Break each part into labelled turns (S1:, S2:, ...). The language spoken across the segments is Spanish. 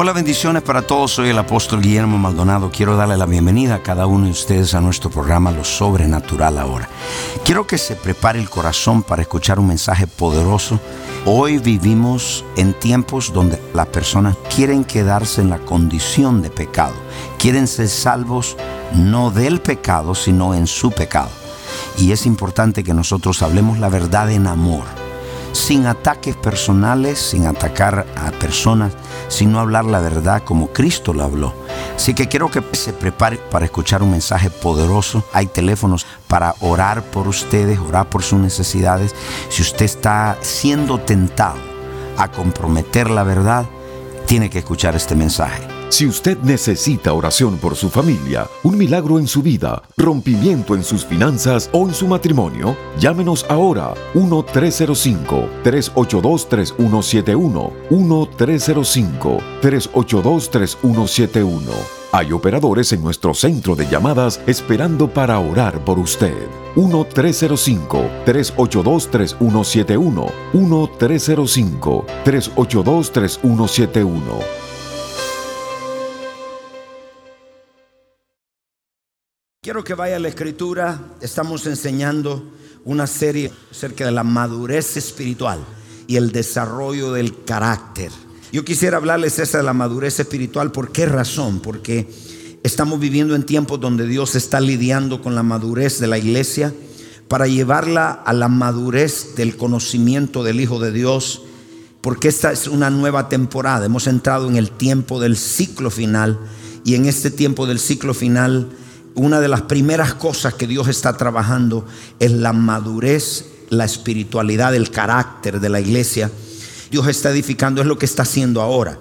S1: Hola, bendiciones para todos. Soy el apóstol Guillermo Maldonado. Quiero darle la bienvenida a cada uno de ustedes a nuestro programa Lo Sobrenatural ahora. Quiero que se prepare el corazón para escuchar un mensaje poderoso. Hoy vivimos en tiempos donde las personas quieren quedarse en la condición de pecado. Quieren ser salvos no del pecado, sino en su pecado. Y es importante que nosotros hablemos la verdad en amor sin ataques personales, sin atacar a personas, sino hablar la verdad como Cristo lo habló. Así que quiero que se prepare para escuchar un mensaje poderoso. Hay teléfonos para orar por ustedes, orar por sus necesidades. Si usted está siendo tentado a comprometer la verdad, tiene que escuchar este mensaje.
S2: Si usted necesita oración por su familia, un milagro en su vida, rompimiento en sus finanzas o en su matrimonio, llámenos ahora 1-305-382-3171. 1-305-382-3171. Hay operadores en nuestro centro de llamadas esperando para orar por usted. 1-305-382-3171. 1-305-382-3171.
S1: Quiero que vaya a la escritura. Estamos enseñando una serie acerca de la madurez espiritual y el desarrollo del carácter. Yo quisiera hablarles esa de la madurez espiritual. ¿Por qué razón? Porque estamos viviendo en tiempos donde Dios está lidiando con la madurez de la iglesia para llevarla a la madurez del conocimiento del Hijo de Dios. Porque esta es una nueva temporada. Hemos entrado en el tiempo del ciclo final y en este tiempo del ciclo final una de las primeras cosas que Dios está trabajando es la madurez, la espiritualidad, el carácter de la iglesia. Dios está edificando, es lo que está haciendo ahora.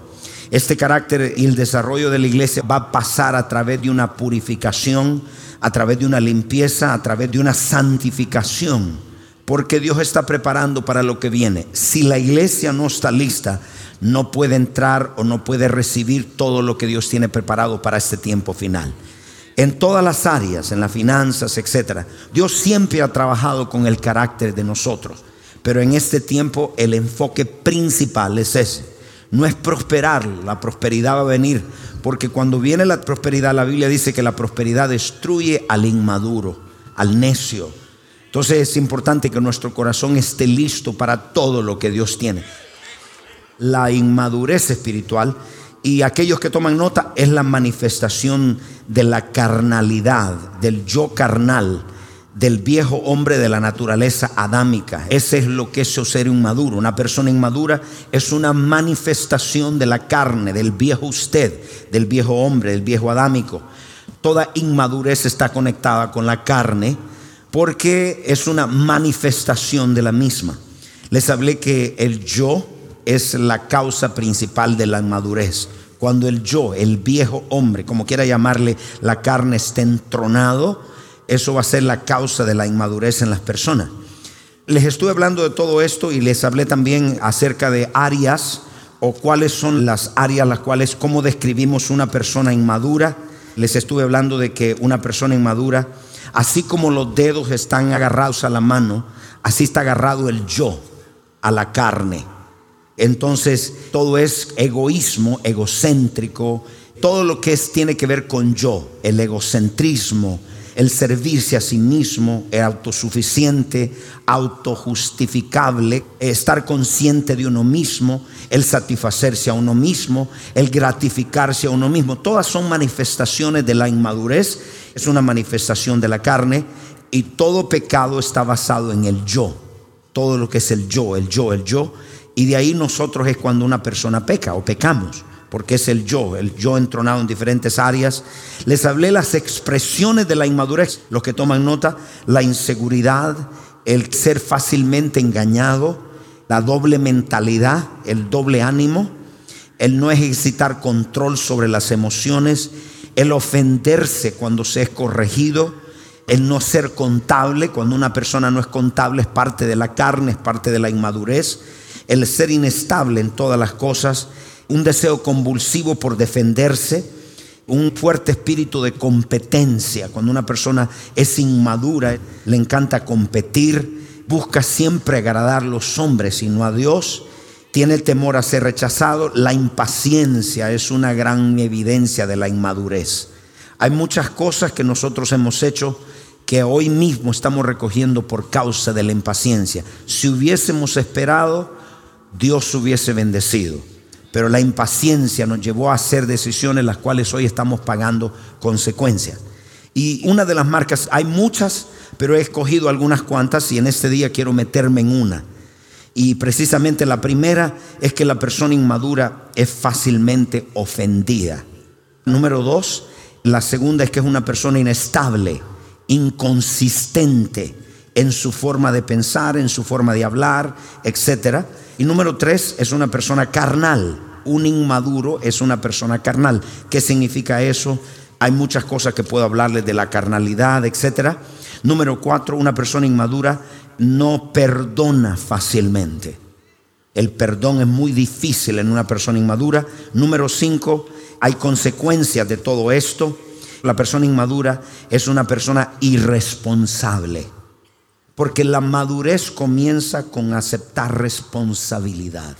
S1: Este carácter y el desarrollo de la iglesia va a pasar a través de una purificación, a través de una limpieza, a través de una santificación, porque Dios está preparando para lo que viene. Si la iglesia no está lista, no puede entrar o no puede recibir todo lo que Dios tiene preparado para este tiempo final en todas las áreas, en las finanzas, etc. Dios siempre ha trabajado con el carácter de nosotros, pero en este tiempo el enfoque principal es ese. No es prosperar, la prosperidad va a venir, porque cuando viene la prosperidad, la Biblia dice que la prosperidad destruye al inmaduro, al necio. Entonces es importante que nuestro corazón esté listo para todo lo que Dios tiene. La inmadurez espiritual y aquellos que toman nota es la manifestación de la carnalidad, del yo carnal, del viejo hombre de la naturaleza adámica. Ese es lo que es ser inmaduro. Una persona inmadura es una manifestación de la carne, del viejo usted, del viejo hombre, del viejo adámico. Toda inmadurez está conectada con la carne porque es una manifestación de la misma. Les hablé que el yo es la causa principal de la inmadurez. Cuando el yo, el viejo hombre, como quiera llamarle, la carne esté entronado, eso va a ser la causa de la inmadurez en las personas. Les estuve hablando de todo esto y les hablé también acerca de áreas o cuáles son las áreas las cuales, cómo describimos una persona inmadura. Les estuve hablando de que una persona inmadura, así como los dedos están agarrados a la mano, así está agarrado el yo a la carne. Entonces todo es egoísmo, egocéntrico, todo lo que es, tiene que ver con yo, el egocentrismo, el servirse a sí mismo, el autosuficiente, autojustificable, estar consciente de uno mismo, el satisfacerse a uno mismo, el gratificarse a uno mismo. Todas son manifestaciones de la inmadurez, es una manifestación de la carne y todo pecado está basado en el yo. Todo lo que es el yo, el yo, el yo y de ahí nosotros es cuando una persona peca o pecamos, porque es el yo, el yo entronado en diferentes áreas. Les hablé las expresiones de la inmadurez, los que toman nota, la inseguridad, el ser fácilmente engañado, la doble mentalidad, el doble ánimo, el no ejercitar control sobre las emociones, el ofenderse cuando se es corregido, El no ser contable, cuando una persona no es contable, es parte de la carne, es parte de la inmadurez. El ser inestable en todas las cosas, un deseo convulsivo por defenderse, un fuerte espíritu de competencia. Cuando una persona es inmadura, le encanta competir, busca siempre agradar a los hombres y no a Dios tiene temor a ser rechazado. La impaciencia es una gran evidencia de la inmadurez. Hay muchas cosas que nosotros hemos hecho que hoy mismo estamos recogiendo por causa de la impaciencia. Si hubiésemos esperado, Dios hubiese bendecido. Pero la impaciencia nos llevó a hacer decisiones las cuales hoy estamos pagando consecuencias. Y una de las marcas, hay muchas, pero he escogido algunas cuantas y en este día quiero meterme en una y precisamente la primera es que la persona inmadura es fácilmente ofendida. Número dos, la segunda es que es una persona inestable, inconsistente en su forma de pensar, en su forma de hablar, etc. Y número tres, es una persona carnal. Un inmaduro es una persona carnal. ¿Qué significa eso? Hay muchas cosas que puedo hablarles de la carnalidad, etc. Número cuatro, una persona inmadura no perdona fácilmente. El perdón es muy difícil en una persona inmadura. Número cinco, hay consecuencias de todo esto. La persona inmadura es una persona irresponsable. Porque la madurez comienza con aceptar responsabilidad.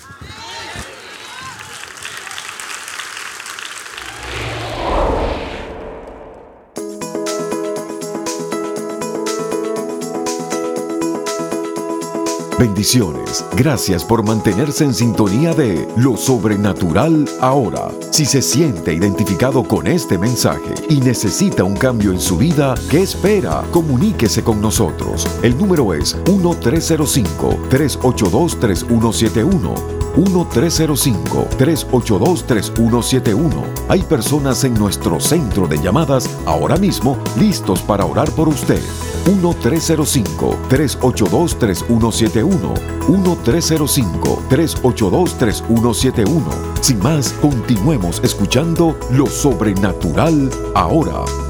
S2: Bendiciones. Gracias por mantenerse en sintonía de Lo Sobrenatural ahora. Si se siente identificado con este mensaje y necesita un cambio en su vida, ¿qué espera? Comuníquese con nosotros. El número es 1-305-382-3171. 1-305-382-3171. Hay personas en nuestro centro de llamadas ahora mismo listos para orar por usted. 1-305-382-3171. 1-305-382-3171. Sin más, continuemos escuchando lo sobrenatural ahora.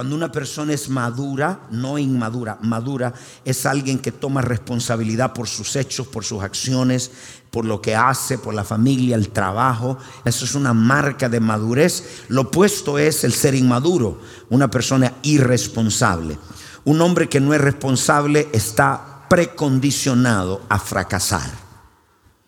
S1: Cuando una persona es madura, no inmadura, madura es alguien que toma responsabilidad por sus hechos, por sus acciones, por lo que hace, por la familia, el trabajo. Eso es una marca de madurez. Lo opuesto es el ser inmaduro, una persona irresponsable. Un hombre que no es responsable está precondicionado a fracasar.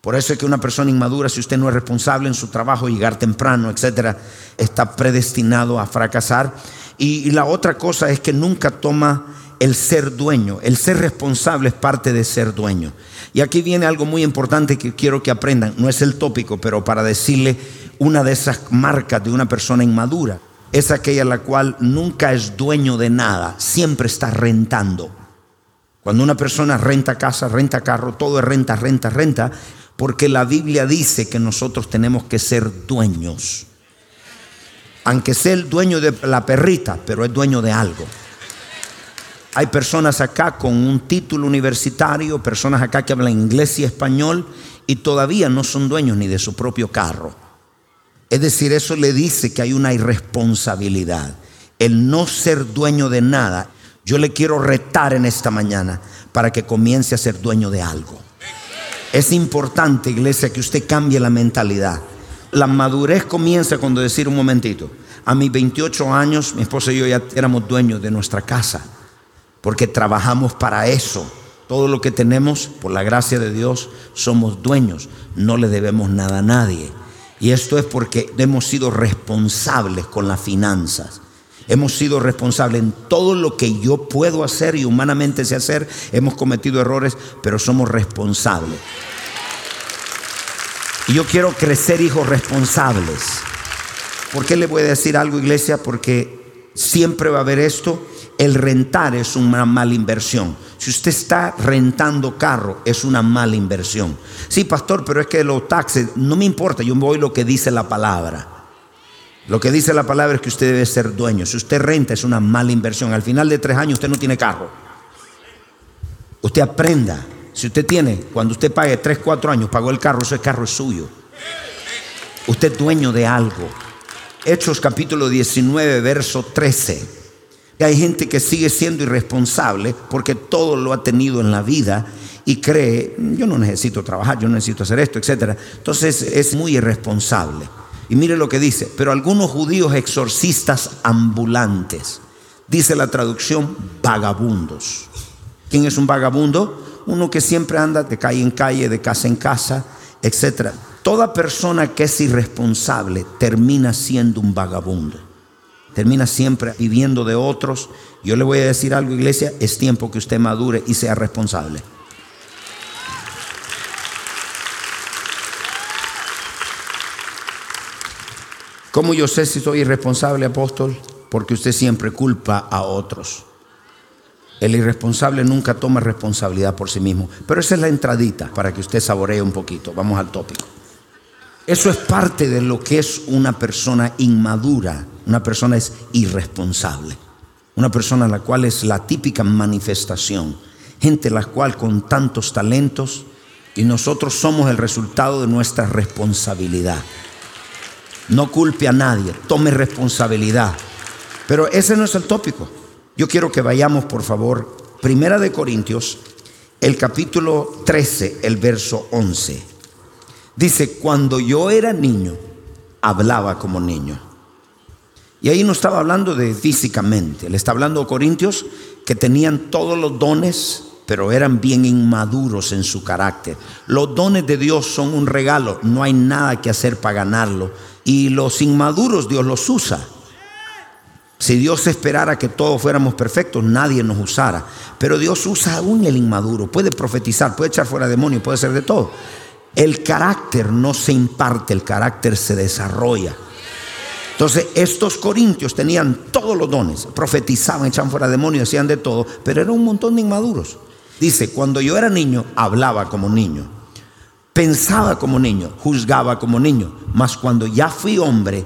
S1: Por eso es que una persona inmadura, si usted no es responsable en su trabajo, llegar temprano, etcétera, está predestinado a fracasar. Y, la otra cosa es que nunca toma el ser dueño. El ser responsable es parte de ser dueño. Y aquí viene algo muy importante que quiero que aprendan. No es el tópico, pero para decirle una de esas marcas de una persona inmadura. Es aquella la cual nunca es dueño de nada, siempre está rentando. Cuando una persona renta casa, renta carro, todo es renta, renta, renta, porque la Biblia dice que nosotros tenemos que ser dueños aunque sea el dueño de la perrita, pero es dueño de algo. Hay personas acá con un título universitario, personas acá que hablan inglés y español y todavía no son dueños ni de su propio carro. Es decir, eso le dice que hay una irresponsabilidad. El no ser dueño de nada. Yo le quiero retar en esta mañana para que comience a ser dueño de algo. Es importante, iglesia, que usted cambie la mentalidad. La madurez comienza cuando decir un momentito. A mis 28 años, mi esposa y yo ya éramos dueños de nuestra casa, porque trabajamos para eso. Todo lo que tenemos, por la gracia de Dios, somos dueños. No le debemos nada a nadie. Y esto es porque hemos sido responsables con las finanzas. Hemos sido responsables en todo lo que yo puedo hacer y humanamente sé hacer. Hemos cometido errores, pero somos responsables. Y yo quiero crecer hijos responsables. ¿Por qué le voy a decir algo, iglesia? Porque siempre va a haber esto. El rentar es una mala inversión. Si usted está rentando carro, es una mala inversión. Sí, pastor, pero es que los taxes, no me importa, yo voy lo que dice la palabra. Lo que dice la palabra es que usted debe ser dueño. Si usted renta, es una mala inversión. Al final de tres años, usted no tiene carro. Usted aprenda Si usted tiene, cuando usted pague 3, 4 años, pagó el carro, ese carro es suyo. Usted es dueño de algo. Hechos capítulo 19, verso 13. Hay gente que sigue siendo irresponsable porque todo lo ha tenido en la vida y cree, yo no necesito trabajar, yo no necesito hacer esto, etc. Entonces es muy irresponsable. Y mire lo que dice, pero algunos judíos exorcistas ambulantes, dice la traducción, vagabundos. ¿Quién es un vagabundo? Uno que siempre anda de calle en calle, de casa en casa, etc. Toda persona que es irresponsable termina siendo un vagabundo. Termina siempre viviendo de otros. Yo le voy a decir algo, iglesia, es tiempo que usted madure y sea responsable. ¿Cómo yo sé si soy irresponsable, apóstol? Porque usted siempre culpa a otros. El irresponsable nunca toma responsabilidad por sí mismo. Pero esa es la entradita para que usted saboree un poquito. Vamos al tópico. Eso es parte de lo que es una persona inmadura. Una persona es irresponsable. Una persona la cual es la típica manifestación. Gente la cual con tantos talentos y nosotros somos el resultado de nuestra responsabilidad. No culpe a nadie, tome responsabilidad. Pero ese no es el tópico. Yo quiero que vayamos, por favor, Primera de Corintios, el capítulo 13, el verso 11. Dice, cuando yo era niño, hablaba como niño. Y ahí no estaba hablando de físicamente, le está hablando a Corintios que tenían todos los dones, pero eran bien inmaduros en su carácter. Los dones de Dios son un regalo, no hay nada que hacer para ganarlo y los inmaduros Dios los usa. Si Dios esperara que todos fuéramos perfectos, nadie nos usara. Pero Dios usa aún el inmaduro. Puede profetizar, puede echar fuera demonios, puede hacer de todo. El carácter no se imparte, el carácter se desarrolla. Entonces, estos corintios tenían todos los dones, profetizaban, echaban fuera demonios, hacían de todo, pero eran un montón de inmaduros. Dice, cuando yo era niño, hablaba como niño Pensaba como niño, juzgaba como niño, mas cuando ya fui hombre,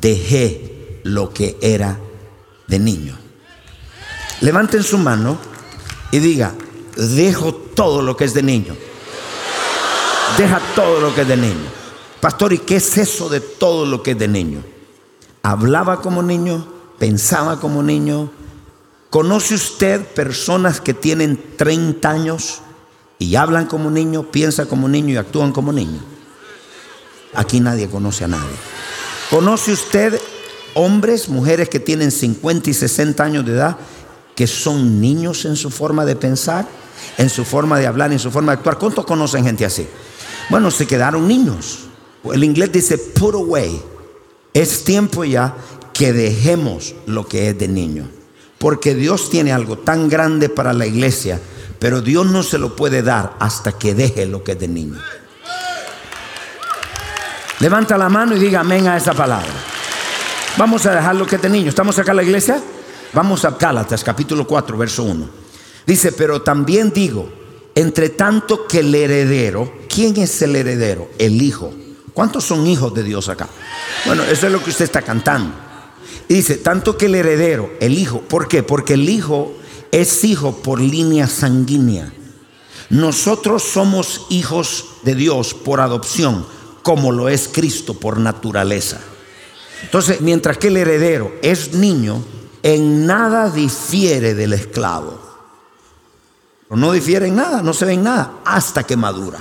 S1: dejé lo que era de niño. Levanten su mano y diga, dejo todo lo que es de niño. Deja todo lo que es de niño. Pastor, ¿y qué es eso de todo lo que es de niño? Hablaba como niño, pensaba como niño. ¿Conoce usted personas que tienen 30 años y hablan como niños, piensan como niños y actúan como niños. Aquí nadie conoce a nadie. ¿Conoce usted hombres, mujeres que tienen 50 y 60 años de edad, que son niños en su forma de pensar, en su forma de hablar, en su forma de actuar? ¿Cuántos conocen gente así? Bueno, se quedaron niños. El inglés dice put away. Es tiempo ya que dejemos lo que es de niño. Porque Dios tiene algo tan grande para la iglesia pero Dios no se lo puede dar hasta que deje lo que es de niño. Levanta la mano y diga amén a esa palabra. Vamos a dejar lo que es de niño. ¿Estamos acá en la iglesia? Vamos a Gálatas capítulo 4, verso 1. Dice, pero también digo, entre tanto que el heredero, ¿quién es el heredero? El hijo. ¿Cuántos son hijos de Dios acá? Bueno, eso es lo que usted está cantando. Dice, tanto que el heredero, el hijo, ¿por qué? Porque el hijo es hijo por línea sanguínea. Nosotros somos hijos de Dios por adopción, como lo es Cristo por naturaleza. Entonces, mientras que el heredero es niño, en nada difiere del esclavo. No difiere en nada, no se ve en nada, hasta que madura.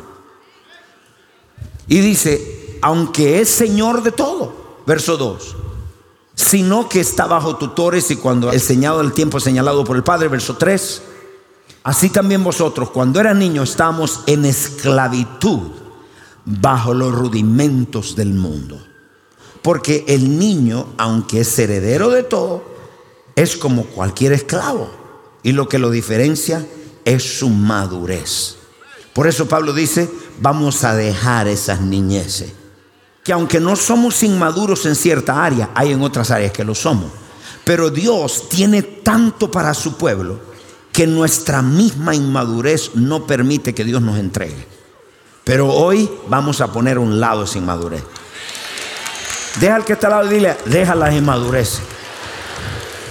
S1: Y dice, aunque es Señor de todo, verso 2, sino que está bajo tutores y cuando el señalado del tiempo señalado por el Padre, verso 3, así también vosotros cuando eran niños estábamos en esclavitud bajo los rudimentos del mundo. Porque el niño, aunque es heredero de todo, es como cualquier esclavo. Y lo que lo diferencia es su madurez. Por eso Pablo dice, vamos a dejar esas niñeces que aunque no somos inmaduros en cierta área, hay en otras áreas que lo somos. Pero Dios tiene tanto para su pueblo que nuestra misma inmadurez no permite que Dios nos entregue. Pero hoy vamos a poner un lado esa inmadurez. Deja al que está al lado y dile, deja la inmadurez.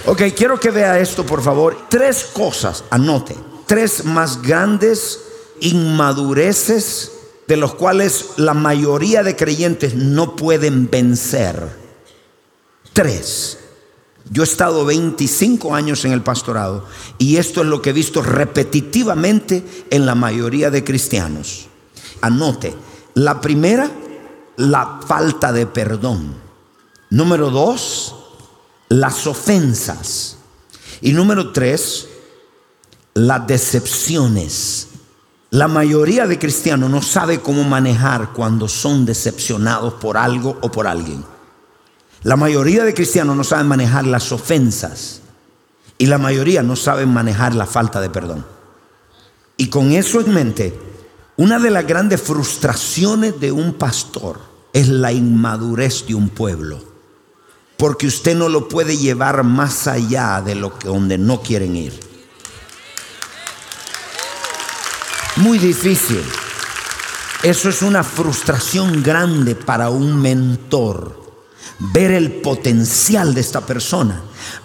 S1: Ok, quiero que vea esto, por favor. Tres cosas, anote. Tres más grandes inmadureces de los cuales la mayoría de creyentes no pueden vencer. Tres. Yo he estado 25 años en el pastorado y esto es lo que he visto repetitivamente en la mayoría de cristianos. Anote, la primera, la falta de perdón. Número dos, las ofensas. Y número tres, las decepciones. La mayoría de cristianos no sabe cómo manejar cuando son decepcionados por algo o por alguien. La mayoría de cristianos no saben manejar las ofensas y la mayoría no saben manejar la falta de perdón. Y con eso en mente, una de las grandes frustraciones de un pastor es la inmadurez de un pueblo. Porque usted no lo puede llevar más allá de lo que donde no quieren ir. Muy difícil. Eso es una frustración grande para un mentor. Ver el potencial de esta persona,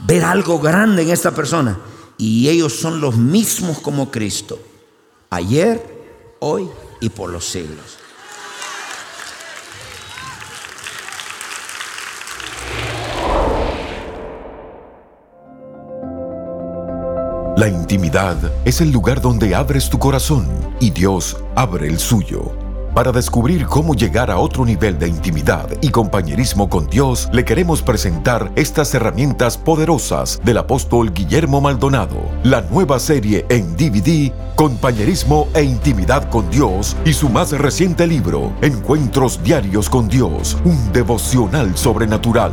S1: ver algo grande en esta persona. Y ellos son los mismos como Cristo. Ayer, hoy y por los siglos.
S2: La intimidad es el lugar donde abres tu corazón y Dios abre el suyo. Para descubrir cómo llegar a otro nivel de intimidad y compañerismo con Dios, le queremos presentar estas herramientas poderosas del apóstol Guillermo Maldonado, la nueva serie en DVD, Compañerismo e Intimidad con Dios, y su más reciente libro, Encuentros Diarios con Dios, un devocional sobrenatural.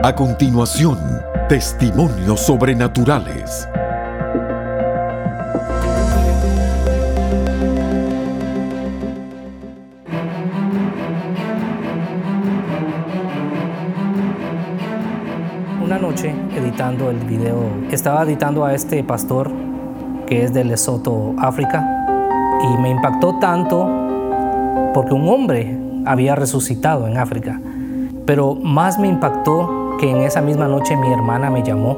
S2: A continuación, testimonios sobrenaturales.
S3: Una noche editando el video, estaba editando a este pastor que es de Lesoto, África, y me impactó tanto porque un hombre había resucitado en África. Pero más me impactó que en esa misma noche mi hermana me llamó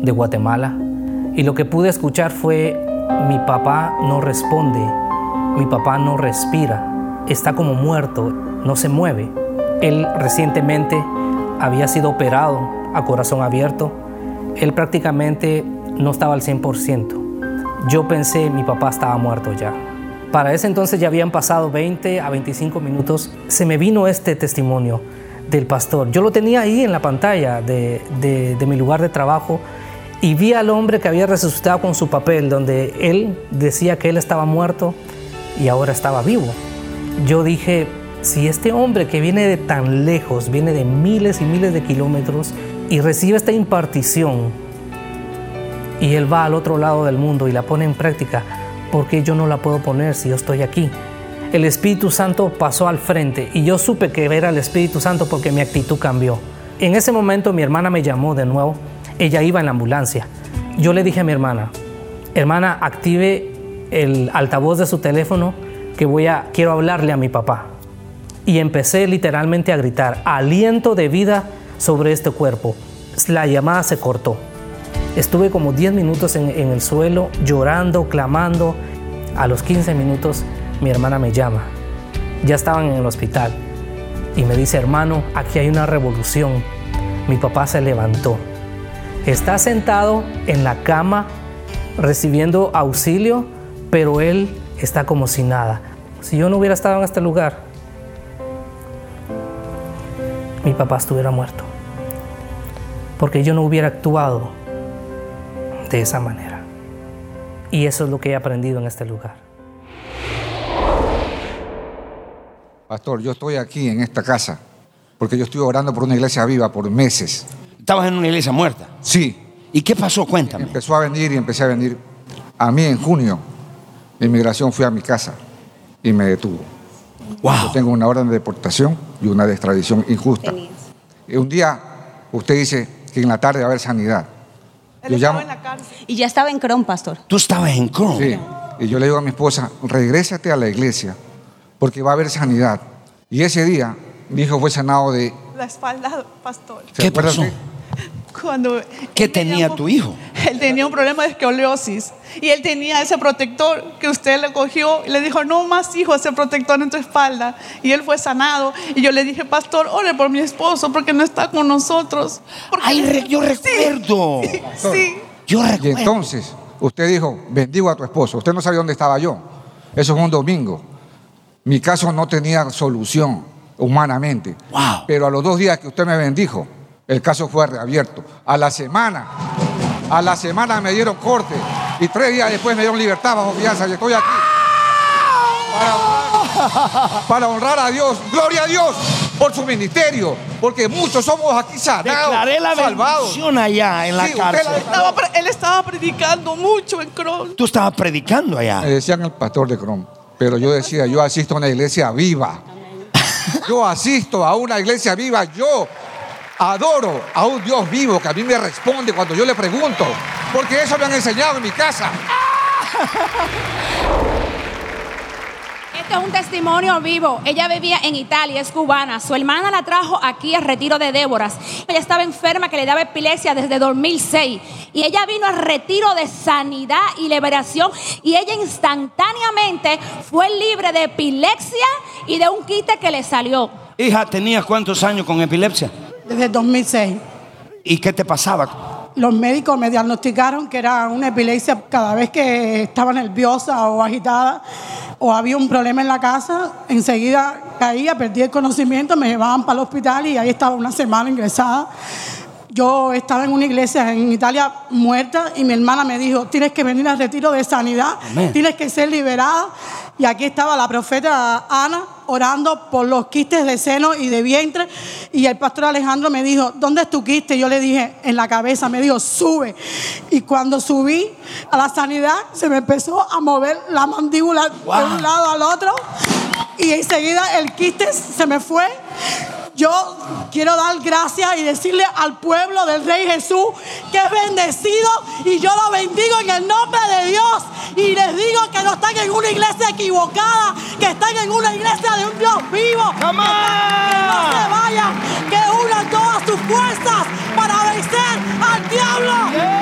S3: de Guatemala y lo que pude escuchar fue mi papá no responde, mi papá no respira, está como muerto, no se mueve. Él recientemente había sido operado a corazón abierto, él prácticamente no estaba al 100%. Yo pensé mi papá estaba muerto ya. Para ese entonces ya habían pasado 20 a 25 minutos. Se me vino este testimonio del pastor. Yo lo tenía ahí en la pantalla de, de, mi lugar de trabajo y vi al hombre que había resucitado con su papel, donde él decía que él estaba muerto y ahora estaba vivo. Yo dije, si este hombre que viene de tan lejos, viene de miles y miles de kilómetros y recibe esta impartición y él va al otro lado del mundo y la pone en práctica, ¿por qué yo no la puedo poner si yo estoy aquí? El Espíritu Santo pasó al frente y yo supe que era el Espíritu Santo porque mi actitud cambió. En ese momento mi hermana me llamó de nuevo, ella iba en la ambulancia. Yo le dije a mi hermana, hermana, active el altavoz de su teléfono que voy a quiero hablarle a mi papá. Y empecé literalmente a gritar, aliento de vida sobre este cuerpo. La llamada se cortó. Estuve como 10 minutos en, el suelo llorando, clamando. A los 15 minutos mi hermana me llama. Ya estaban en el hospital y me dice, hermano, aquí hay una revolución. Mi papá se levantó. Está sentado en la cama recibiendo auxilio, pero él está como si nada. Si yo no hubiera estado en este lugar, mi papá estuviera muerto. Porque yo no hubiera actuado de esa manera. Y eso es lo que he aprendido en este lugar.
S4: Pastor, yo estoy aquí en esta casa porque yo estoy orando por una iglesia viva por meses.
S1: ¿Estabas en una iglesia muerta?
S4: Sí.
S1: ¿Y qué pasó? Cuéntame.
S4: Empezó a venir y empecé a venir. A mí en junio, la inmigración fue a mi casa y me detuvo. Yo
S1: Wow.
S4: tengo una orden de deportación y una de extradición injusta. Y un día usted dice que en la tarde va a haber sanidad. Yo llamo,
S5: Y ya estaba en Cron, pastor.
S1: Tú estabas en Chrome.
S4: sí, y yo le digo a mi esposa, regrésate a la iglesia porque va a haber sanidad. Y ese día mi hijo fue sanado de...
S6: la espalda, pastor.
S4: ¿se
S1: ¿Qué pasó?
S6: Cuando
S1: ¿Qué tenía
S6: un-
S1: tu hijo?
S6: Él tenía un problema de escoliosis y él tenía ese protector que usted le cogió y le dijo, no más hijo, ese protector en tu espalda. Y él fue sanado. Y yo le dije, pastor, ore por mi esposo porque no está con nosotros. Porque-
S1: Ay, re- yo
S6: Sí,
S1: recuerdo.
S6: Sí.
S1: Yo
S4: Y
S1: recuerdo.
S4: entonces usted dijo, bendigo a tu esposo. Usted no sabía dónde estaba yo. Eso fue un domingo. Mi caso no tenía solución humanamente.
S1: Wow.
S4: Pero a los dos días que usted me bendijo, el caso fue reabierto. A la semana, a la semana me dieron corte y tres días después me dieron libertad bajo fianza y estoy aquí. Para honrar, para honrar a Dios, gloria a Dios por su ministerio, porque muchos somos aquí sanados,
S1: Declaré la
S4: salvados.
S1: bendición allá en la
S4: Sí,
S1: cárcel.
S4: la-
S6: Estaba él estaba predicando mucho en Cron.
S1: Tú estabas predicando
S4: Me
S1: allá.
S4: decían el pastor de Crom, pero yo decía, yo asisto a una iglesia viva. Yo asisto a una iglesia viva, yo adoro a un Dios vivo que a mí me responde cuando yo le pregunto, porque eso me han enseñado en mi casa.
S7: Este es un testimonio vivo. Ella vivía en Italia, es cubana. Su hermana la trajo aquí al retiro de Déboras. Ella estaba enferma que le daba epilepsia desde 2006. Y ella vino al retiro de sanidad y liberación. Y ella instantáneamente fue libre de epilepsia y de un quite que le salió.
S1: Hija, ¿tenías cuántos años con epilepsia?
S8: Desde 2006.
S1: ¿Y qué te pasaba?
S8: Los médicos me diagnosticaron que era una epilepsia cada vez que estaba nerviosa o agitada o había un problema en la casa, enseguida caía, perdí el conocimiento, me llevaban para el hospital y ahí estaba una semana ingresada. Yo estaba en una iglesia en Italia muerta y mi hermana me dijo, tienes que venir al retiro de sanidad,
S1: Amén.
S8: tienes que ser liberada. Y aquí estaba la profeta Ana orando por los quistes de seno y de vientre. Y el pastor Alejandro me dijo, ¿dónde es tu quiste? Yo le dije, en la cabeza. Me dijo, sube. Y cuando subí a la sanidad, se me empezó a mover la mandíbula de un lado al otro. Y enseguida el quiste se me fue. Yo quiero dar gracias y decirle al pueblo del Rey Jesús que es bendecido y yo lo bendigo en el nombre de Dios. Y les digo que no están en una iglesia equivocada, que están en una iglesia de un Dios vivo. Que no se vayan, que unan todas sus fuerzas para vencer al diablo.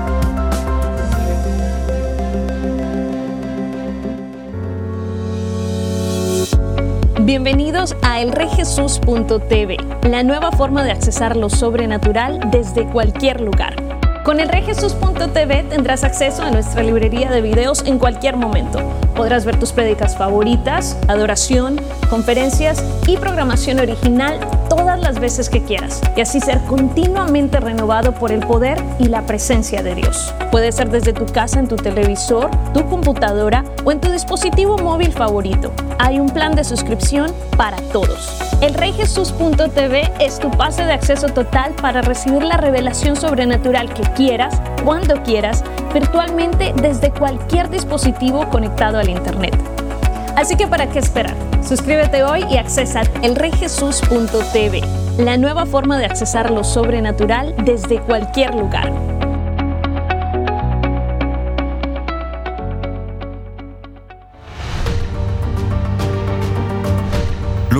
S9: Bienvenidos a elreyjesus.tv, la nueva forma de accesar lo sobrenatural desde cualquier lugar. Con elreyjesus.tv tendrás acceso a nuestra librería de videos en cualquier momento. Podrás ver tus prédicas favoritas, adoración, conferencias y programación original todas las veces que quieras y así ser continuamente renovado por el poder y la presencia de Dios. Puede ser desde tu casa, en tu televisor, tu computadora o en tu dispositivo móvil favorito. Hay un plan de suscripción para todos. Elreyjesus.tv es tu pase de acceso total para recibir la revelación sobrenatural que quieras, cuando quieras, virtualmente desde cualquier dispositivo conectado al Internet. Así que ¿para qué esperar? Suscríbete hoy y accesa elreyjesus.tv, la nueva forma de accesar lo sobrenatural desde cualquier lugar.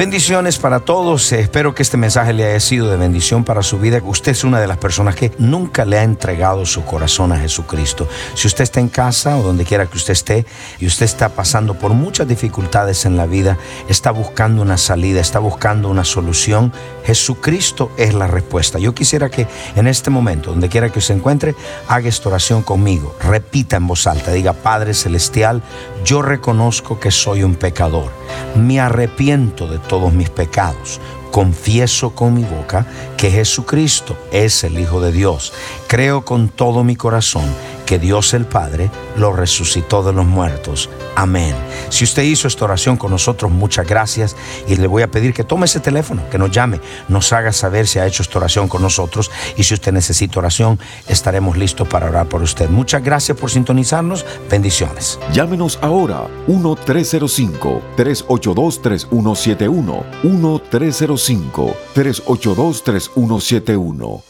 S1: Bendiciones para todos. Espero que este mensaje le haya sido de bendición para su vida. Usted es una de las personas que nunca le ha entregado su corazón a Jesucristo. Si usted está en casa o donde quiera que usted esté y usted está pasando por muchas dificultades en la vida, está buscando una salida, está buscando una solución, Jesucristo es la respuesta. Yo quisiera que en este momento, donde quiera que se encuentre, haga esta oración conmigo. Repita en voz alta, diga, Padre Celestial, yo reconozco que soy un pecador. Me arrepiento de todos mis pecados. Confieso con mi boca que Jesucristo es el Hijo de Dios. Creo con todo mi corazón que Dios el Padre lo resucitó de los muertos. Amén. Si usted hizo esta oración con nosotros, muchas gracias y le voy a pedir que tome ese teléfono, que nos llame, nos haga saber si ha hecho esta oración con nosotros y si usted necesita oración, estaremos listos para orar por usted. Muchas gracias por sintonizarnos. Bendiciones.
S2: Llámenos ahora 1-305-382-3171. 1-305-382-3171.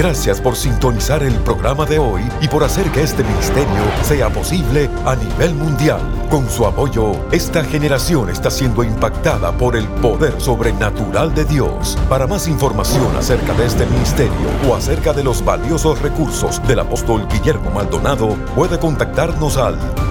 S2: Gracias por sintonizar el programa de hoy y por hacer que este ministerio sea posible a nivel mundial. Con su apoyo, esta generación está siendo impactada por el poder sobrenatural de Dios. Para más información acerca de este ministerio o acerca de los valiosos recursos del apóstol Guillermo Maldonado, puede contactarnos al